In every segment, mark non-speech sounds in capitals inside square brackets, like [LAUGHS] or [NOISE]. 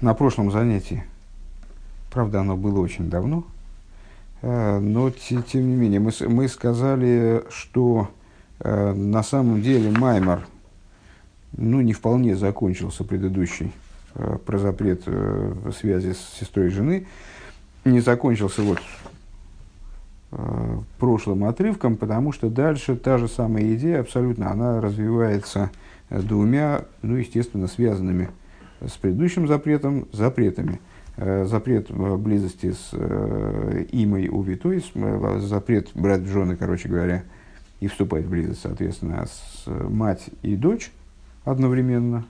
на прошлом занятии, правда, оно было очень давно, э, но тем не менее мы, мы сказали, что э, на самом деле Маймар ну, не вполне закончился предыдущий э, про запрет связи с сестрой жены, не закончился вот прошлым отрывком, потому что дальше та же самая идея абсолютно, она развивается двумя, ну, естественно, связанными с предыдущим запретом, запретами. Э, запрет близости с э, имой увитой, э, запрет брать жены, короче говоря, и вступать в близость, соответственно, с мать и дочь одновременно.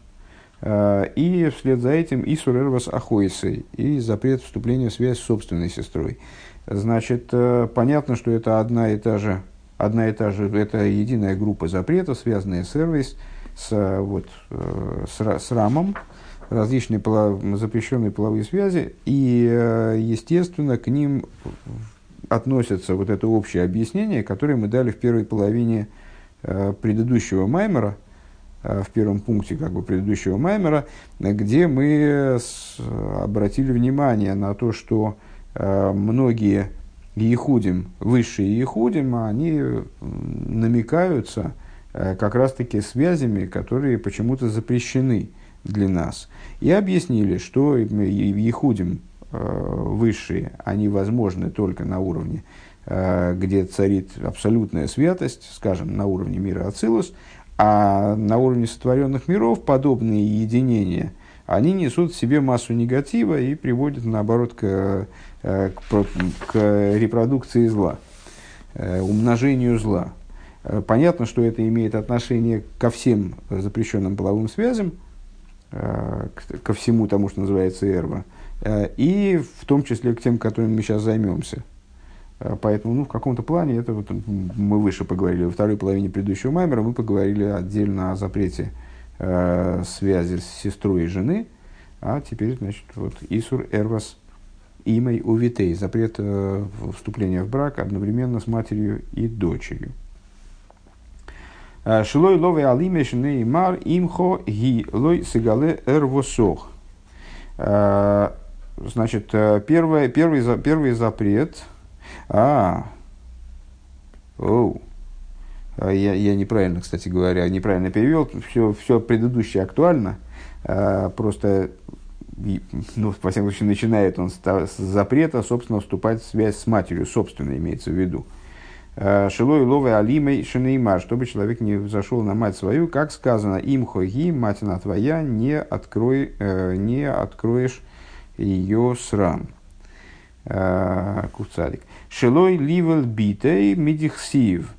И вслед за этим и сурервас ахойсой, и запрет вступления в связь с собственной сестрой. Значит, понятно, что это одна и та же, одна и та же, это единая группа запретов, связанная с сервис, с, вот, с, с рамом, различные полов... запрещенные половые связи, и, э, естественно, к ним относятся вот это общее объяснение, которое мы дали в первой половине э, предыдущего Маймера, э, в первом пункте как бы, предыдущего Маймера, где мы обратили внимание на то, что многие Ехудим, высшие Ехудим, они намекаются как раз-таки связями, которые почему-то запрещены для нас. И объяснили, что Ехудим э, высшие, они возможны только на уровне, э, где царит абсолютная святость, скажем, на уровне мира Ацилус, а на уровне сотворенных миров подобные единения, они несут в себе массу негатива и приводят, наоборот, к, э, к, к репродукции зла, умножению зла. Понятно, что это имеет отношение ко всем запрещенным половым связям, ко всему тому, что называется эрва, э, и в том числе к тем, которыми мы сейчас займемся. Э, поэтому, ну, в каком-то плане, это вот мы выше поговорили, во второй половине предыдущего маймера мы поговорили отдельно о запрете э, связи с сестрой и жены, а теперь, значит, вот Исур Эрвас имей увитей, запрет э, вступления в брак одновременно с матерью и дочерью. Э, Шилой лове алимеш неймар имхо ги лой сигале эрвосох. Э, значит, э, первый, первый, первый запрет. А, оу. Я, я неправильно, кстати говоря, неправильно перевел. Все, все предыдущее актуально. Просто, ну, во всяком случае, начинает он с запрета, собственно, вступать в связь с матерью, собственно, имеется в виду. Э, Шилой ловы алимой шинеймар, чтобы человек не зашел на мать свою, как сказано, им хоги, мать она твоя, не, открой, э, не откроешь ее срам. Э, Куцарик. Шилой ливел битей мидихсив,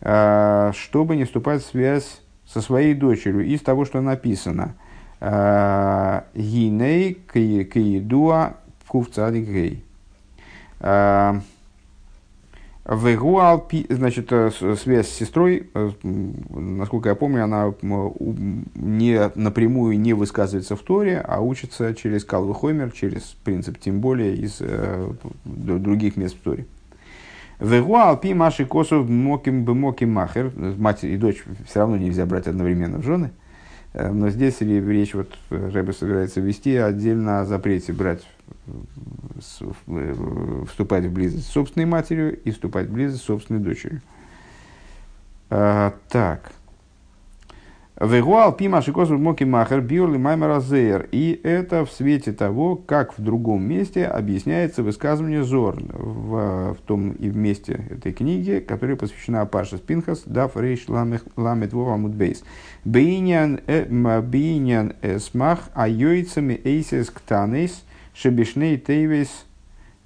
чтобы не вступать в связь со своей дочерью из того, что написано. Гиней киедуа кувцарик гей. Вегуалпи, значит, э, связь с сестрой, э, насколько я помню, она не, напрямую не высказывается в Торе, а учится через Калвы через принцип, тем более из э, других мест в Торе. Вегуалпи Маши Косов Моким Бемоким Махер, мать и дочь все равно нельзя брать одновременно в жены, но здесь речь, вот Рэбе собирается вести отдельно о запрете брать Э, вступать в близость с собственной матерью и вступать в близость с собственной дочерью. А, так. Вегуал пима шикосу моки махер биоли маймаразеер. И это в свете того, как в другом месте объясняется высказывание Зор в, в том и в месте этой книги, которая посвящена Паше Спинхас, Дав Рейш Ламет Вова Мудбейс. Бейнян э, эсмах айойцами эйсес ктанейс – Шебешней Тейвес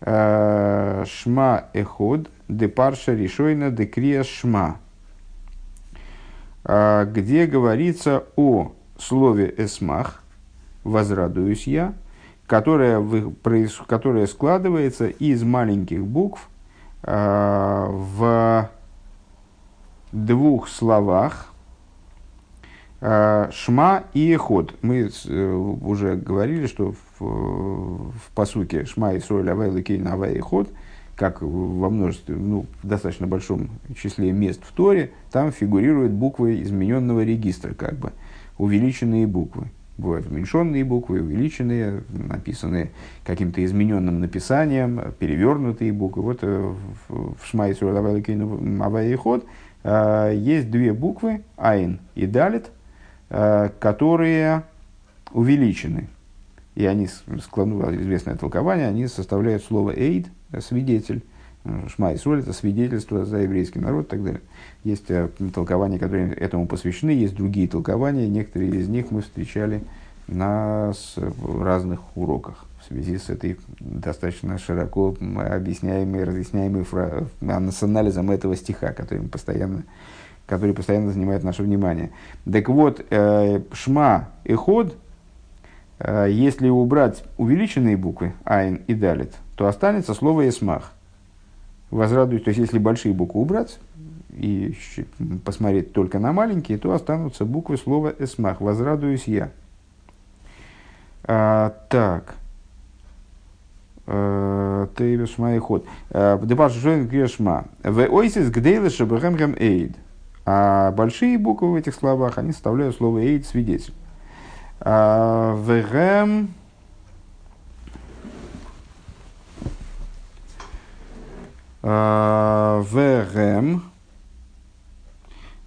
э, Шма Эход Депарша Ришойна Декрия Шма, где говорится о слове Эсмах, возрадуюсь я, которое, которое складывается из маленьких букв э, в двух словах, Шма и Эход. Мы уже говорили, что в, в посуке Шма и Сроль Авай Лакейн Авай и Ход, как во множестве, ну, в достаточно большом числе мест в Торе, там фигурируют буквы измененного регистра, как бы, увеличенные буквы. Бывают уменьшенные буквы, увеличенные, написанные каким-то измененным написанием, перевернутые буквы. Вот в Шма Исруэл Авай Ход есть две буквы, Айн и Далит, которые увеличены. И они, складно известное толкование, они составляют слово «эйд», свидетель, Шма Исроль – это свидетельство за еврейский народ и так далее. Есть э, толкования, которые этому посвящены, есть другие толкования. Некоторые из них мы встречали на разных уроках в связи с этой достаточно широко объясняемой, разъясняемой фра... с анализом этого стиха, который, постоянно, который постоянно занимает наше внимание. Так вот, э, Шма и Ход, э, если убрать увеличенные буквы Айн и Далит, то останется слово Эсмах – возрадуюсь, то есть если большие буквы убрать и посмотреть только на маленькие, то останутся буквы слова «эсмах», «возрадуюсь я». А, так. Ты шма и ход. А, Депаш Жоин Грешма. В ойсис гдейлы шабрахам эйд. А большие буквы в этих словах, они составляют слово эйд свидетель. А, в гэм Вегем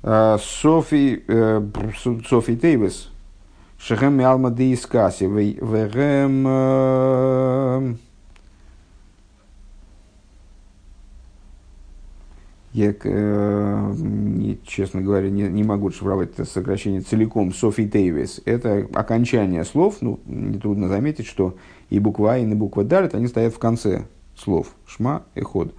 Софи Софи Тейвес Шехем Миалма Диискаси Вегем Я, э, честно говоря, не, не могу шифровать это сокращение целиком. Софи Тейвис – это окончание слов. Ну, нетрудно заметить, что и буква А, и буква Далит, они стоят в конце слов. Шма и Ход.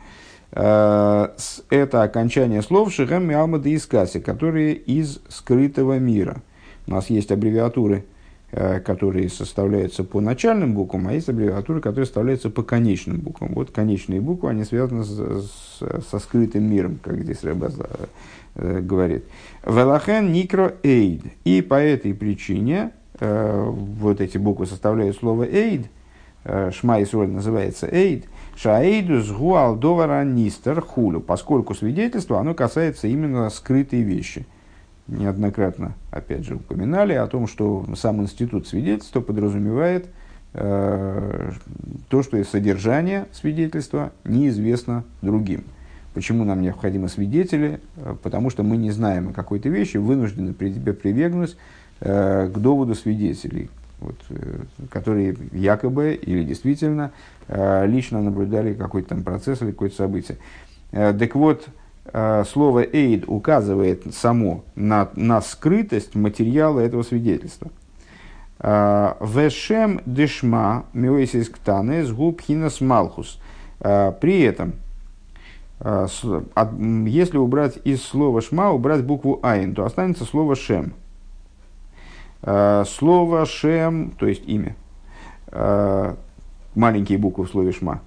Э, это окончание слов Шихем Миалма Искаси, которые из скрытого мира. У нас есть аббревиатуры, которые составляются по начальным буквам, а есть аббревиатуры, которые составляются по конечным буквам. Вот конечные буквы, они связаны с, с, со скрытым миром, как здесь Рэба э, говорит. Велахен Никро Эйд. И по этой причине вот эти буквы составляют слово Эйд. Шма Исроль называется Эйд – Шаэйдус гуалдовара нистер хулю, поскольку свидетельство, оно касается именно скрытой вещи. Неоднократно, опять же, упоминали о том, что сам институт свидетельства подразумевает э, то, что из содержания свидетельства неизвестно другим. Почему нам необходимы свидетели? Э, потому что мы не знаем о какой-то вещи, вынуждены при тебе прибегнуть э, к доводу свидетелей, вот, э, которые якобы или действительно э, лично наблюдали какой-то там процесс или какое-то событие. Э, так вот, слово «эйд» указывает само на, на скрытость материала этого свидетельства. Вешем дешма миоисис ктане сгубхинас малхус. При этом, если убрать из слова шма, убрать букву айн, то останется слово шем – Э, слово «шем», то есть имя, э, маленькие буквы в слове «шма»,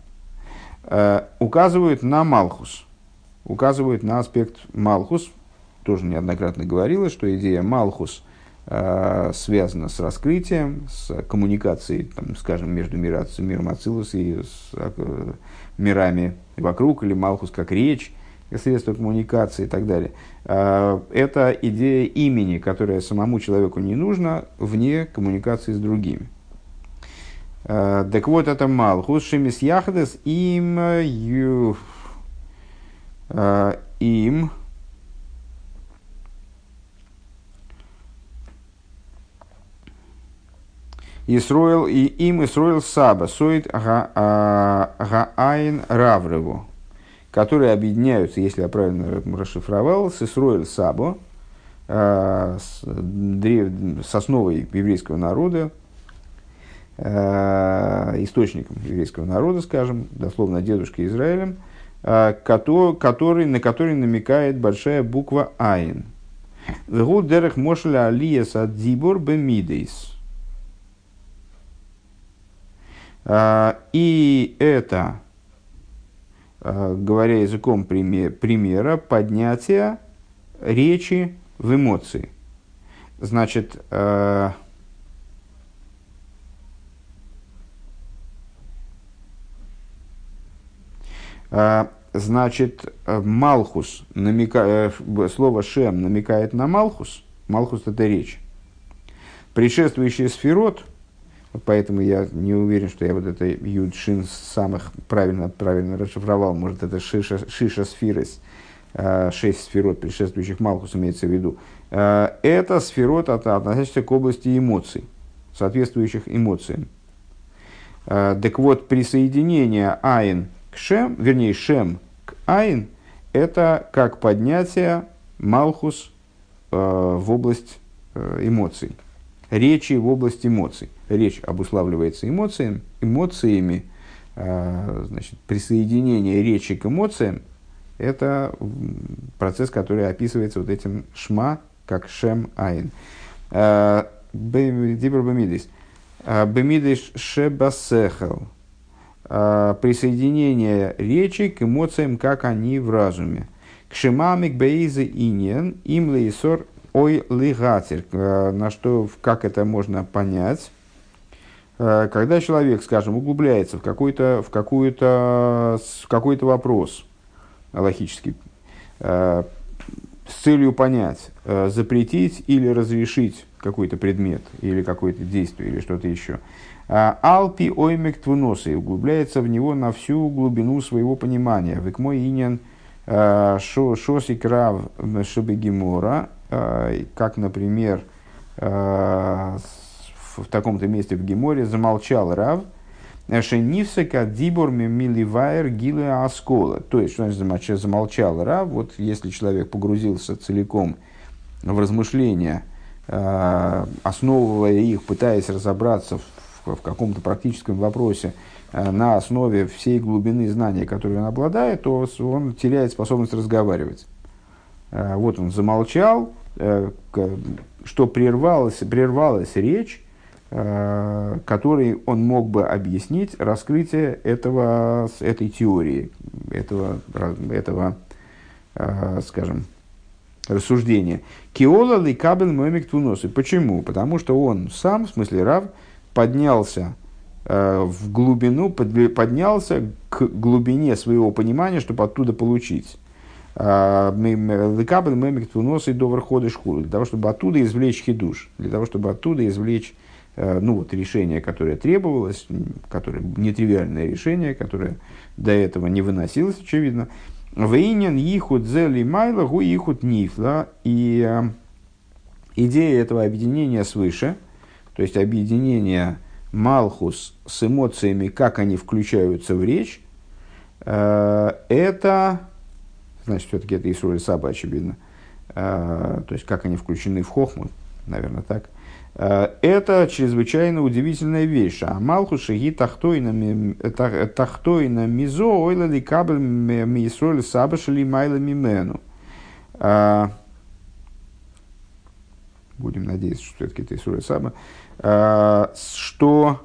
э, указывают на Малхус, указывают на аспект Малхус. Тоже неоднократно говорилось, что идея Малхус связана с раскрытием, с коммуникацией, там, скажем, между миром Ацилус и с мирами вокруг, или Малхус как речь, средства коммуникации и так далее. А, это идея имени, которая самому человеку не нужна вне коммуникации с другими. А, так вот, это Малхус Шемис Яхдес им ю, а, им. Исроил и им Исроил Саба, Соид Гаайн Равреву которые объединяются, если я правильно расшифровал, с Исроэль Сабо, э, с, древ... с основой еврейского народа, э, источником еврейского народа, скажем, дословно дедушкой Израилем, э, который, на который намекает большая буква Айн. Вегуд дерех мошля алия садзибор бемидейс. И это Э, говоря языком примера, поднятия речи в эмоции. Значит, э, э, значит, Малхус, намека, слово Шем намекает на Малхус. Малхус – это речь. Предшествующий сферот, вот поэтому я не уверен, что я вот это Юд Шин самых правильно, правильно расшифровал, может это Шиша, шиша Сфирес, э, шесть сферот, предшествующих Малхус имеется в виду. Э, это сферот, относящийся к области эмоций, соответствующих эмоциям. Э, так вот, присоединение Айн к Шем, вернее, Шем Айн, это как поднятие Малхус э, в область э, эмоций. Речи в область эмоций. Речь обуславливается эмоциями, эмоциями значит, присоединение речи к эмоциям – это процесс, который описывается вот этим шма, как шем айн. Дибр бамидис. А, Бемидыш шебасехал. А, присоединение речи к эмоциям, как они в разуме. К шимамик бейзе иньен им лейсор ой лигатер. А, на что, как это можно понять? Когда человек, скажем, углубляется в какой-то, в какой-то, в какой-то вопрос логический, с целью понять, запретить или разрешить какой-то предмет или какое-то действие или что-то еще. А, Алпи оймек твуносы углубляется в него на всю глубину своего понимания. Век мой инин а, шоси крав шабегимора, а, как, например, в таком-то месте в Геморе замолчал Рав, Шенивсека дибор миливайр гилы аскола. То есть, что значит замолчал Рав, вот если человек погрузился целиком в размышления – основывая их, пытаясь разобраться в, в каком-то практическом вопросе э, на основе всей глубины знания, которой он обладает, то он теряет способность разговаривать. Э, вот он замолчал, что прервалась, прервалась речь, которой он мог бы объяснить раскрытие этого, этой теории, этого, этого скажем, рассуждение. Киола ли кабель мемик. Почему? Потому что он сам, в смысле Рав, поднялся э, в глубину, под, поднялся к глубине своего понимания, чтобы оттуда получить. Э, Лекабель мемик туносы до верхода школы. Для того, чтобы оттуда извлечь хидуш. Для того, чтобы оттуда извлечь э, ну, вот, решение, которое требовалось, которое нетривиальное решение, которое до этого не выносилось, очевидно. Вейнин ихуд зели майла гу ихуд нифла. И э, идея этого объединения свыше, то есть объединение Малхус с эмоциями, как они включаются в речь, э, это, значит, все-таки это Исруэль Саба, очевидно, э, то есть как они включены в Хохму, наверное, так, Э, это чрезвычайно удивительная вещь. А Малху шаги тахтойна мизо ойла ли кабель мисроль сабашали майла мимену. Будем надеяться, что все-таки это Исура Саба. Что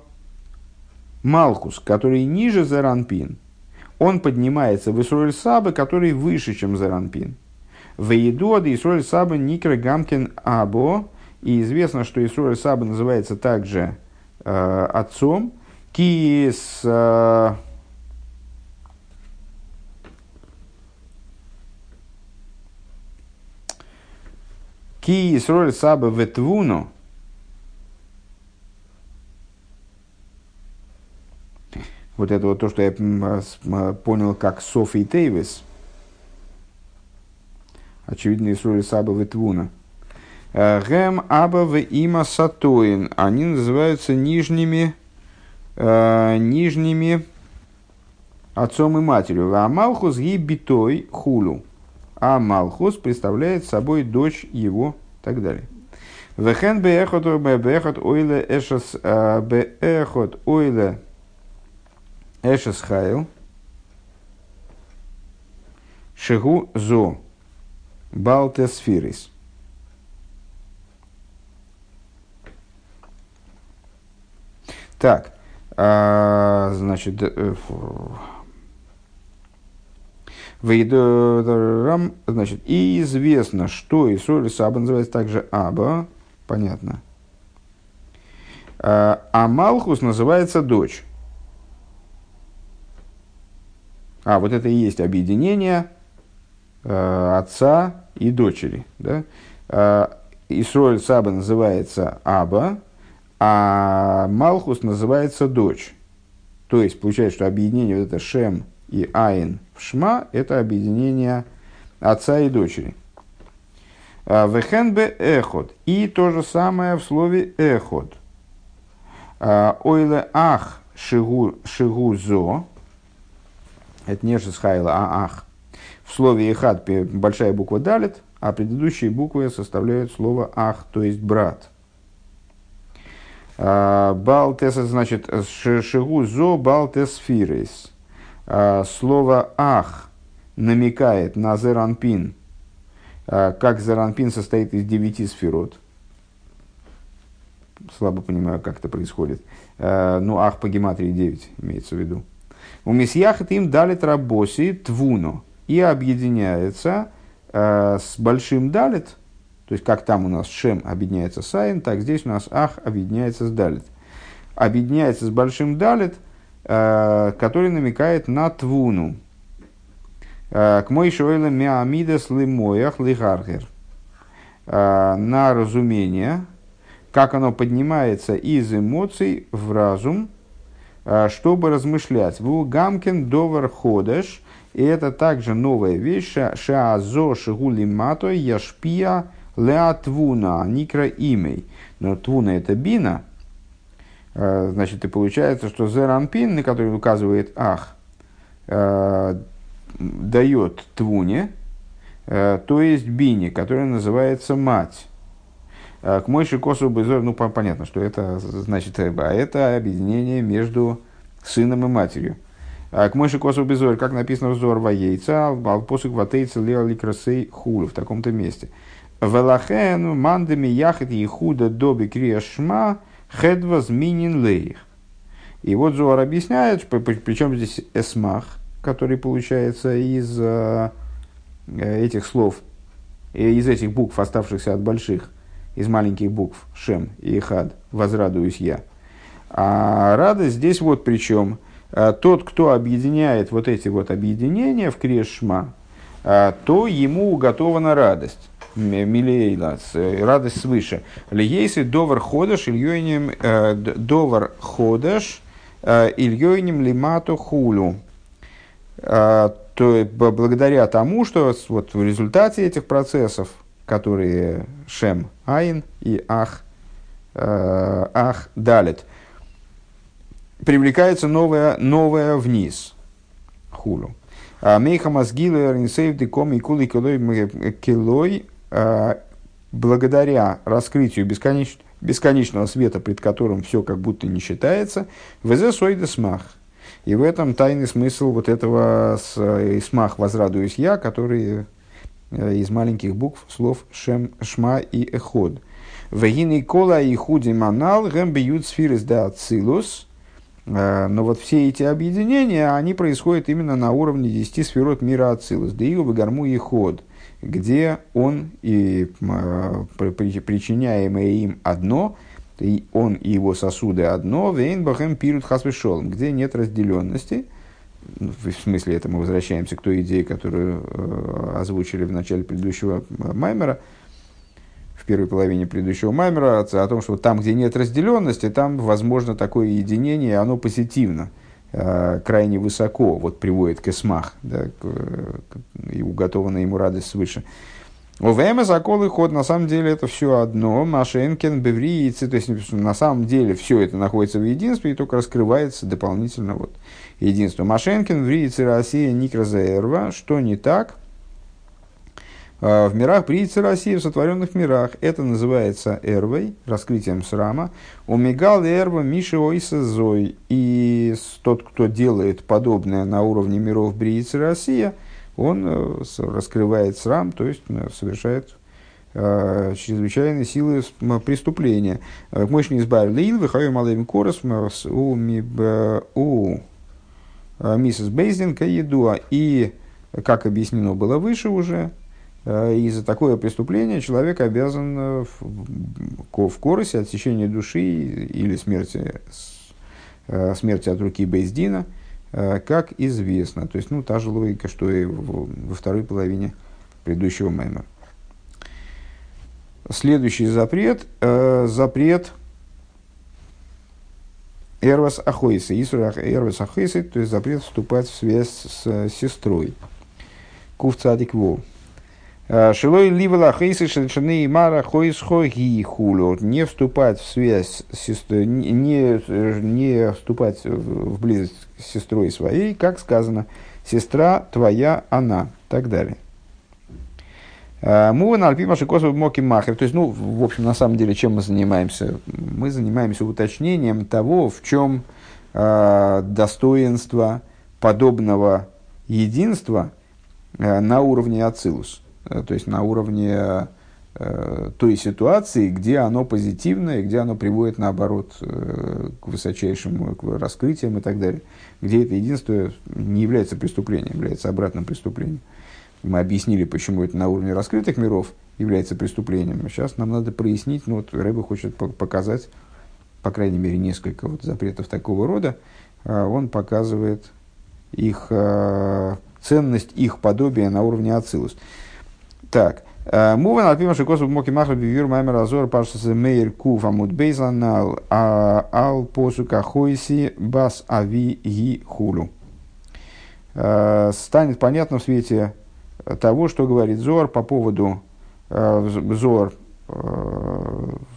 Малхус, который ниже Заранпин, он поднимается в Исруэль Саба, который выше, чем Заранпин. В Едуаде Исруэль Саба Никра Гамкин Або – и известно, что Исруэль Саба называется также э, отцом. Киес э, Ки Исруэль Саба Ветвуну Вот это вот то, что я понял как Софи Тейвис. Очевидно, Исруэль Саба Ветвуна – Гем Аба Има Сатоин. Они называются нижними, э, нижними отцом и матерью. А Малхус ги битой хулу. А Малхус представляет собой дочь его и так далее. Вехен беехот беехот ойле эшес э, беехот ойле эшес хайл. Шегу зо. Балтесфирис. Так, а, значит, э, Вейдорам, значит, и известно, что Исоль Саба называется также Аба, понятно. А, а Малхус называется дочь. А, вот это и есть объединение э, отца и дочери. Да? Э, Исроэль Саба называется Аба, а Малхус называется дочь. То есть, получается, что объединение вот это Шем и Айн в Шма – это объединение отца и дочери. А, Вехенбе эход. И то же самое в слове эход. А, Ойле ах шигу, шигу зо. Это не шисхайла, а ах. В слове эхад большая буква далит, а предыдущие буквы составляют слово ах, то есть брат. А, Балтес, значит, шигу зо балтес фирейс. Слово ах намекает на зеранпин – а, как Заранпин состоит из девяти сферот. Слабо понимаю, как это происходит. А, ну, ах по гематрии 9 имеется в виду. У Месьяхат им дали трабоси твуно и объединяется э, с большим далит, то есть как там у нас шем объединяется с айн, так здесь у нас ах объединяется с далит. Объединяется с большим далит, который намекает на твуну. К мой шойле миамидас лимоях лигаргер. На разумение, как оно поднимается из эмоций в разум, чтобы размышлять. Ву гамкин довар ходеш, и это также новая вещь, шаазо шигули мато яшпия леатвуна, никра имей. Но твуна это бина, значит, и получается, что зеранпин, на который указывает ах, дает Твуне, э, то есть Бине, которая называется мать. Э, к Мойши Косу Безор, ну понятно, что это значит, э, а это объединение между сыном и матерью. К Мойши Косу Безор, как написано в Зор Ваейца, Алпосук Ватейца Леоли Красей Хулу в таком-то месте. Велахен мандами яхет ехуда доби криашма хедва зминин лейх. И вот Зуар объясняет, причем здесь эсмах, который получается из э, этих слов, из этих букв, оставшихся от больших, из маленьких букв Шем и Хад, возрадуюсь я. А радость здесь вот причем. Э, тот, кто объединяет вот эти вот объединения в Крешма, э, то ему уготована радость. Милейла, радость свыше. Лиейсы довар ходаш ильёйним довар ходаш ильёйним лимату хулю. То благодаря тому, что вот в результате этих процессов, которые Шем Айн и Ах, э, Ах Далит, привлекается новое, новое вниз, хулу. А, Мейха Мазгила Ринсейв Деком и Кули Килой благодаря раскрытию бесконечного, бесконечного света, пред которым все как будто не считается, везе сойда смах – и в этом тайный смысл вот этого с, «Исмах возрадуюсь я», который э, из маленьких букв слов Шем, Шма и Эход. Вегины кола и худи манал гэм бьют сфирис да ацилус. Э, но вот все эти объединения, они происходят именно на уровне десяти сферот мира ацилус. Да его гарму и ход, где он и э, причиняемое им одно – и он и его сосуды одно, вейнбахем пирут хасвешолом, где нет разделенности. В смысле, это мы возвращаемся к той идее, которую э, озвучили в начале предыдущего маймера, в первой половине предыдущего маймера, о том, что там, где нет разделенности, там возможно такое единение, оно позитивно, э, крайне высоко, вот приводит к эсмах, да, к, и уготована ему радость свыше. ОВМ закол и ход, на самом деле это все одно. Машенкин, бевриицы, то есть на самом деле все это находится в единстве и только раскрывается дополнительно вот единство. Машенкин, Вриицы, Россия, Никразаэрва, что не так? А, в мирах Бриицы России, в сотворенных мирах, это называется эрвой, раскрытием срама. Омегал эрва Миши Ойса Зой. И тот, кто делает подобное на уровне миров Бриицы Россия – он э, раскрывает срам, то есть э, совершает э, силы преступления. Мощный избавил Лил, выхаю малым корос, у миссис Бейзин Каедуа. И, как объяснено было выше уже, из-за такое преступление человек обязан в, в коросе отсечения души или смерти, смерти от руки Бейздина – Э, как известно. То есть, ну, та же логика, что и во второй половине предыдущего маймера. следующий запрет, э, запрет Эрвас Ахойса, Эрвас Ахойса, то есть запрет вступать в связь с э, сестрой. Кув Цадик. Шилой ливала хейсы шельшины мара хойсхо ги хулю. Не вступать в связь сестрой, не, не вступать в близость с сестрой своей, как сказано, сестра твоя она, так далее. Э, Мува альпима шикосу моки махер. То есть, ну, в общем, на самом деле, чем мы занимаемся? Мы занимаемся уточнением того, в чем э, достоинство подобного единства э, на уровне ацилус. Э, то есть, на уровне э, той ситуации, где оно позитивное, где оно приводит, наоборот, э, к высочайшим к раскрытиям и так далее. Где это единство не является преступлением, является обратным преступлением. Мы объяснили, почему это на уровне раскрытых миров является преступлением. Сейчас нам надо прояснить, ну вот Рэба хочет показать, по крайней мере, несколько вот запретов такого рода. А, он показывает их а, ценность, их подобие на уровне Ацилус. Так, а, Муван Альпима Шикосу Моки Махра Бивюр Маймер Азор Пашас Мейер Куф Амуд Бейзанал Ал Посука Хойси Бас Ави Ги Хулю. Станет понятно в свете того, что говорит Зор по поводу э, Зор э,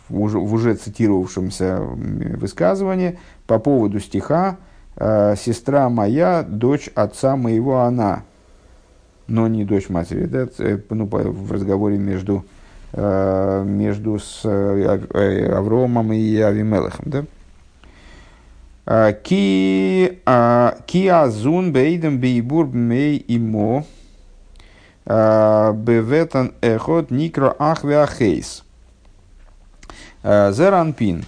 в уже, цитировавшемся высказывании по поводу стиха э, «Сестра моя, дочь отца моего она», но не дочь матери, да, ну, в разговоре между, между с Авромом и Авимелахом. Да? Ки азун бейдем бейбур мей имо Беветан эхот никро ахвеахейс. Зеранпин.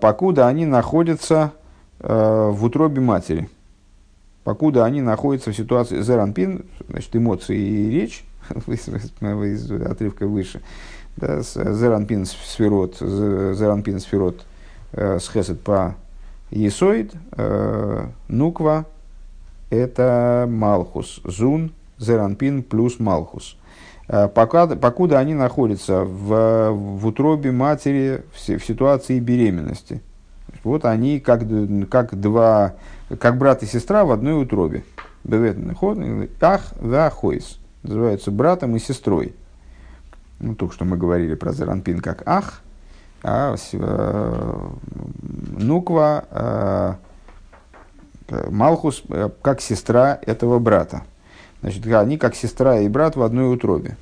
Покуда они находятся в утробе матери. Покуда они находятся в ситуации зеранпин, значит, эмоции и речь, [LAUGHS] из отрывка выше, да, зеранпин сферот, зеранпин сферот с по есоид, нуква, это малхус, зун, Зеранпин плюс Малхус. Э, пока, покуда они находятся в, в утробе матери в, в ситуации беременности. Вот они как, как два, как брат и сестра в одной утробе. Ах, да, хойс. Называются братом и сестрой. Ну, только что мы говорили про Зеранпин как ах, а э, Нуква, э, Малхус э, как сестра этого брата. Значит, они как сестра и брат в одной утробе.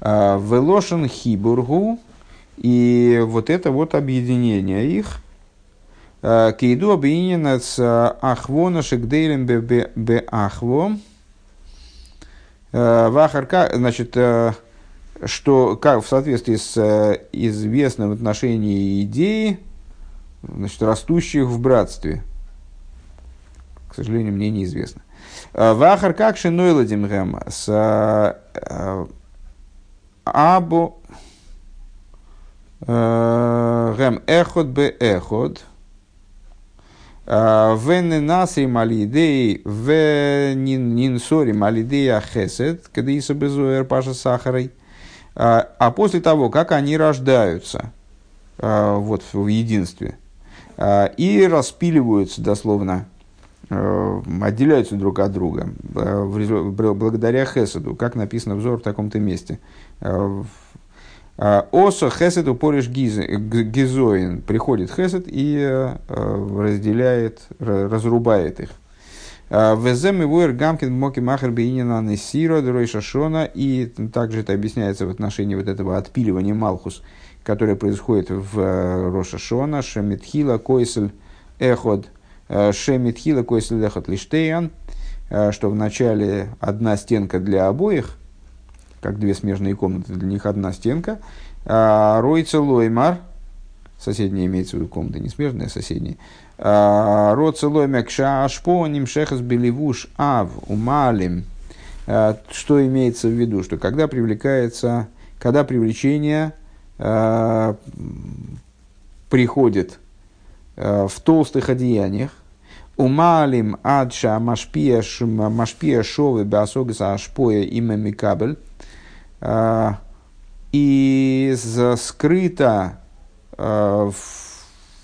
А, Велошен Хибургу, и вот это вот объединение их, а, Кейду объединено с Ахвона Шекдейлем бе Ахво, а, Вахарка, значит, что как, в соответствии с известным в отношении идеи, значит, растущих в братстве. К сожалению, мне неизвестно. Э, Вахар как шинойладим гэм с э, э, гэм эхот бе эхот вен наси малидей в нинсори малидей ахесет, когда иса безуэр паша сахарой. А после того, как они рождаются вот в единстве и распиливаются дословно отделяются друг от друга благодаря Хеседу, как написано взор в таком-то месте. Э, Осо Хесед упоришь гизоин. Приходит Хесед и разделяет, разрубает их. Везем его Эргамкин Моки Махер Бейнина Несиро Шашона. И также это объясняется в отношении вот этого отпиливания Малхус, которое происходит в Рошашона, Шемитхила, Койсель, Эход – Э, Шемитхила койследехат лиштейан, э, что вначале одна стенка для обоих, как две смежные комнаты, для них одна стенка. А Ройца лоймар, соседняя имеется в виду комната, не смежная, а соседняя. А Роца лоймер кшашпо нимшехас беливуш ав умалим. Э, что имеется в виду? Что когда привлекается, когда привлечение приходит в толстых одеяниях, Умалим адша машпия шовы беосогаса ашпоя имя микабель. А, и скрыто, э,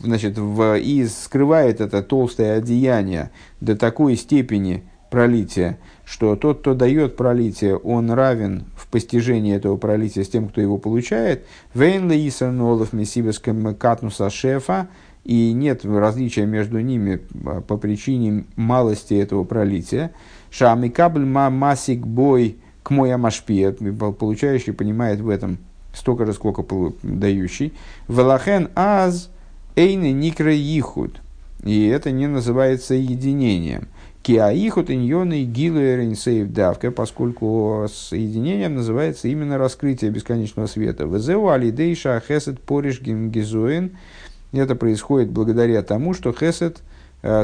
значит, в, и скрывает это толстое одеяние до такой степени пролития, что тот, кто дает пролитие, он равен в постижении этого пролития с тем, кто его получает. Вейн леиса нолов мессибеском катнуса шефа, и нет различия между ними а, по причине малости этого пролития. Шамикабль масик бой к мой амашпия, получающий понимает в этом столько же, сколько дающий. Велахен аз эйны никра ихуд. И это не называется единением. Киаихут иньоны гилуэринсейв давка, поскольку соединением называется именно раскрытие бесконечного света. Везеу алидейша хесед пориш гимгизуэн. Это происходит благодаря тому, что хесед э,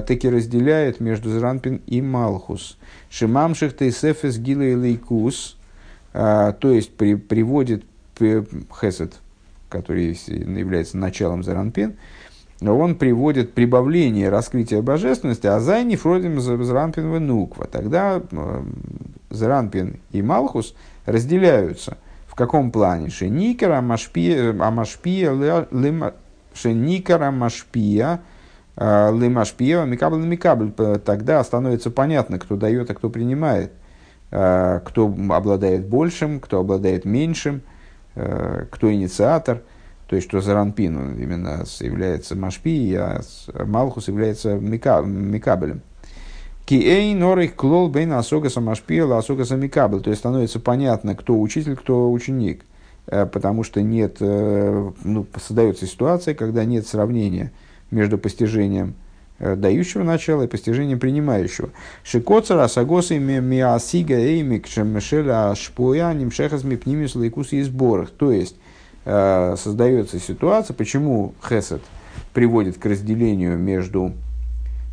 таки разделяет между Зранпин и Малхус. Шимамших тейсефес гилуэлейкус, э, то есть при, приводит хесед, который является началом Заранпин, он приводит прибавление раскрытия божественности, а зайни фродим зранпин нуква. Тогда э, зранпин и малхус разделяются. В каком плане? Шеникара машпия, шеникара машпия, лимашпия, микабль, микабль. Тогда становится понятно, кто дает, а кто принимает. Э, кто обладает большим, кто обладает меньшим, кто инициатор – то есть, что Заранпин он именно является Машпи, а Малхус является Микабелем. Киэй норих клол бейн асогаса машпиела асогаса микабель. То есть, становится понятно, кто учитель, кто ученик. Э, потому что нет, э, ну, создается ситуация, когда нет сравнения между постижением э, дающего начала и постижением принимающего. Шикоцара сагосы миасига эймик шемешеля шпоя нимшехас мипнимис лейкус и сборах. То есть, Э, создается ситуация, почему Хесед приводит к разделению между,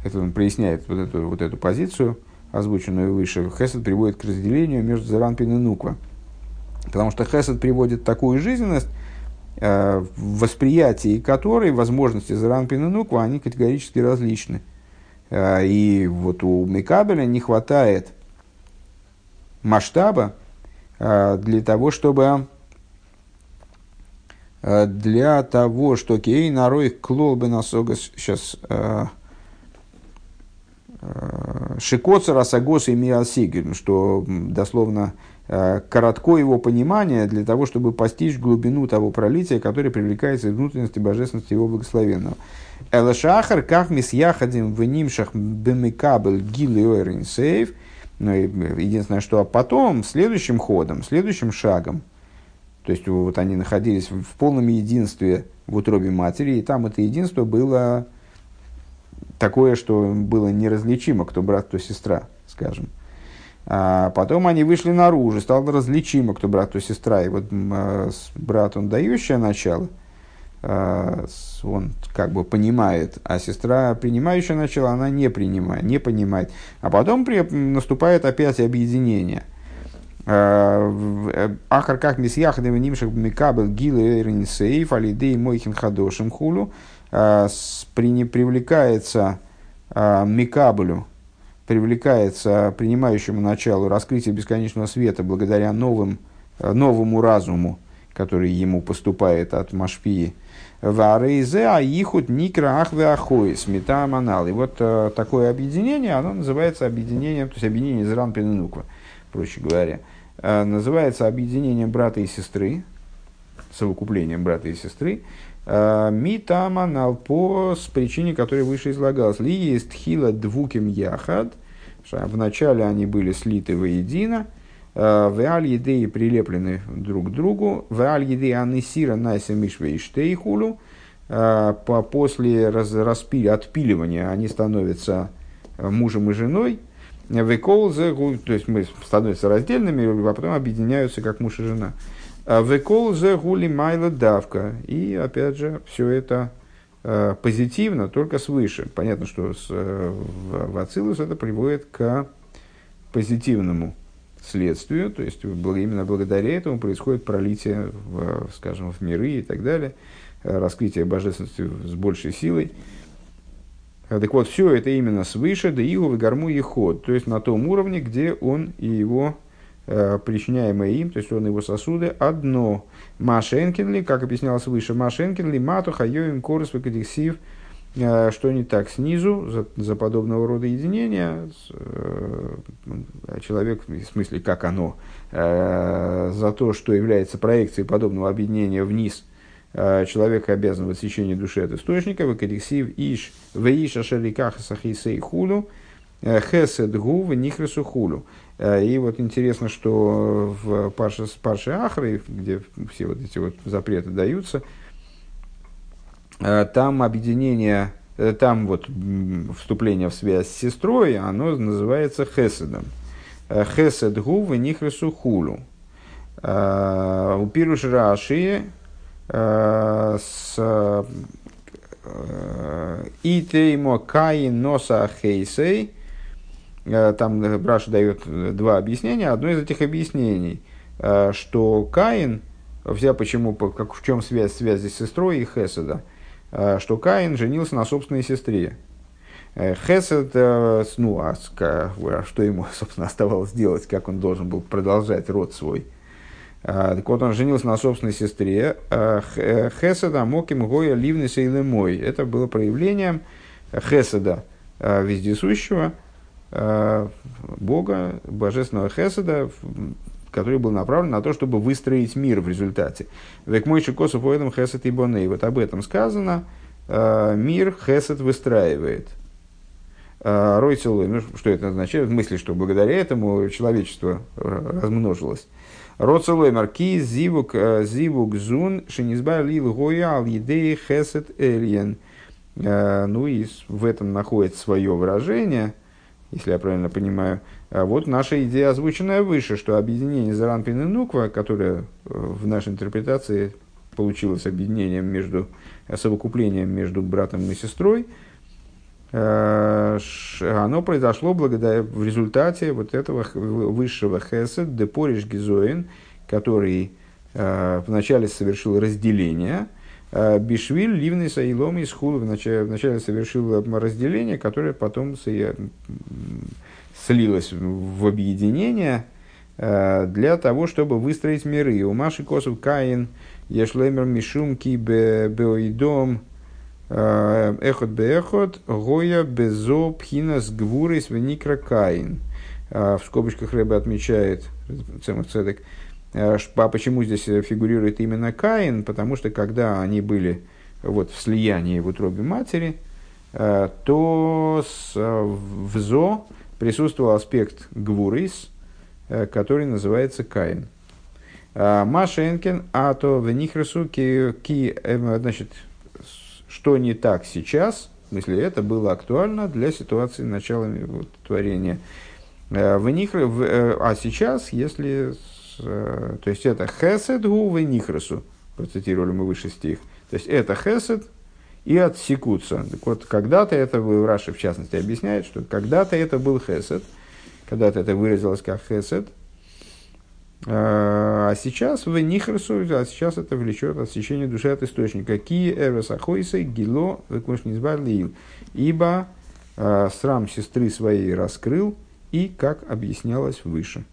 это он проясняет вот эту, вот эту позицию, озвученную выше, Хесед приводит к разделению между Заранпин и Нуква. Потому что Хесед приводит такую жизненность, в восприятии которой возможности Заранпин и Нуква, они категорически различны. Э, и вот у Микабеля не хватает масштаба для того, чтобы Э, для того, что кей нарой клолбы насогас сейчас э, э, шикоца расагос и миасигель, что дословно коротко его понимание для того, чтобы постичь глубину того пролития, которое привлекается из внутренности божественности его благословенного. Элашахар, как мы с яхадим в нимшах бемикабель гилы сейф. Ну, единственное, что потом, следующим ходом, следующим шагом – то есть вот они находились в полном единстве в утробе матери, и там это единство было такое, что было неразличимо, кто брат, кто сестра, скажем. А потом они вышли наружу, стало различимо, кто брат, кто сестра. И вот а, брат, он дающее начало, а, он как бы понимает, а сестра, принимающая начало, она не принимает, не понимает. А потом при, наступает опять объединение – Э, Ахар как мисьяхадем нимших микабел гилы эрнисейф алидей мойхин хадошим хулу э, привлекается микабелю, привлекается принимающему началу раскрытие бесконечного света благодаря новым, новому разуму, который ему поступает от Машпии. Варейзе аихут никра ахве ахоис метаманал. И вот такое объединение, оно называется объединением, то есть объединение из Ранпин проще говоря. Э, называется объединением брата и сестры, совокуплением брата и сестры, э, Митаманал по с причине, которая выше излагалась. Ли есть хила двуким яхад. Вначале они были слиты воедино. Э, в аль едеи прилеплены друг к другу. В аль едеи анисира найса мишве и штейхулу. После раз, распили, отпиливания они становятся мужем и женой. Веколзе, то есть мы становятся раздельными, а потом объединяются как муж и жена. Веколзе гули майла давка. И опять же, все это э, позитивно, только свыше. Понятно, что с, э, в, в Ацилус это приводит к позитивному следствию, то есть именно благодаря этому происходит пролитие, в, скажем, в миры и так далее, э, раскрытие божественности с большей силой. Так вот, все это именно свыше, да игу гарму и ход, то есть на том уровне, где он и его причиняемое им, то есть он его сосуды, одно. Машенкинли, как объяснялось выше, Машенкинли, Мату, Хайоим, Корус, Вакадиксив, что не так снизу, за, за подобного рода единения, человек, в смысле, как оно, за то, что является проекцией подобного объединения вниз – Э, человек обязан в отсечении души от источника, в выкоррексив иш, в иш ашериках сахисей э, хесед гу нихресу хулю. Э, и вот интересно, что в Парше, Парше Ахры, где все вот эти вот запреты даются, там объединение, там вот вступление в связь с сестрой, оно называется хеседом. Хесед гу в хулю. У Пируш Раши Э, с э, Итеймо Каин Носа Хейсей. Э, там Браша дает два объяснения. Одно из этих объяснений, что Каин, вся почему, как, в чем связь, связь с сестрой и Хеседа, что Каин женился на собственной сестре. Хесед, ну, а что ему, [LAUGHS] собственно, оставалось делать, как он должен был продолжать род свой – а, так вот, он женился на собственной сестре. А, э, хеседа моким гоя ливнеса или мой. Это было проявлением хеседа а, вездесущего, Бога, божественного хеседа, который был направлен на то, чтобы выстроить мир в результате. Век мой косов этом хесед и боней. Вот об этом сказано. Мир хесед выстраивает. Рой целуй. Ну, что это означает? В смысле, что благодаря этому человечество размножилось. Роцелоймер ки зивук э, зивук зун шинизбар лил гоя ал едей хесет эльен. Э, ну и в этом находится свое выражение, если я правильно понимаю. А вот наша идея, озвученная выше, что объединение Заранпин и Нуква, которое э, в нашей интерпретации получилось объединением между, совокуплением между братом и сестрой, оно произошло благодаря, в результате вот этого высшего хесед, депориш гизоин, который э, вначале совершил разделение, э, Бишвиль, Ливный, Саилом и Схул вначале, вначале совершил разделение, которое потом слилось в объединение э, для того, чтобы выстроить миры. У Маши Косов Каин, Ешлемер Мишумки Беоидом, Эхот беэхот, гоя безо пхинас гвурис веникра каин. В скобочках Рэбе отмечает, Цемах Цедек, а почему здесь фигурирует именно Каин? Потому что когда они были вот, в слиянии в утробе матери, то с, в Зо присутствовал аспект Гвурис, который называется Каин. Маша Энкен, а то в Нихресу, ки, значит, что не так сейчас, в смысле, это было актуально для ситуации начала вот, творения. Э, в них, э, а сейчас, если... Э, то есть, это хесед гу в нихресу, процитировали мы выше стих. То есть, это хесед и отсекутся. Так вот, когда-то это, Раши в частности объясняет, что когда-то это был хесед, когда-то это выразилось как хесед, а сейчас в Нихресу, а сейчас это влечет отсечение души от источника. Ки эрес ахойсы гило векмошнизбарлиил. Ибо э, срам сестры своей раскрыл, и как объяснялось выше.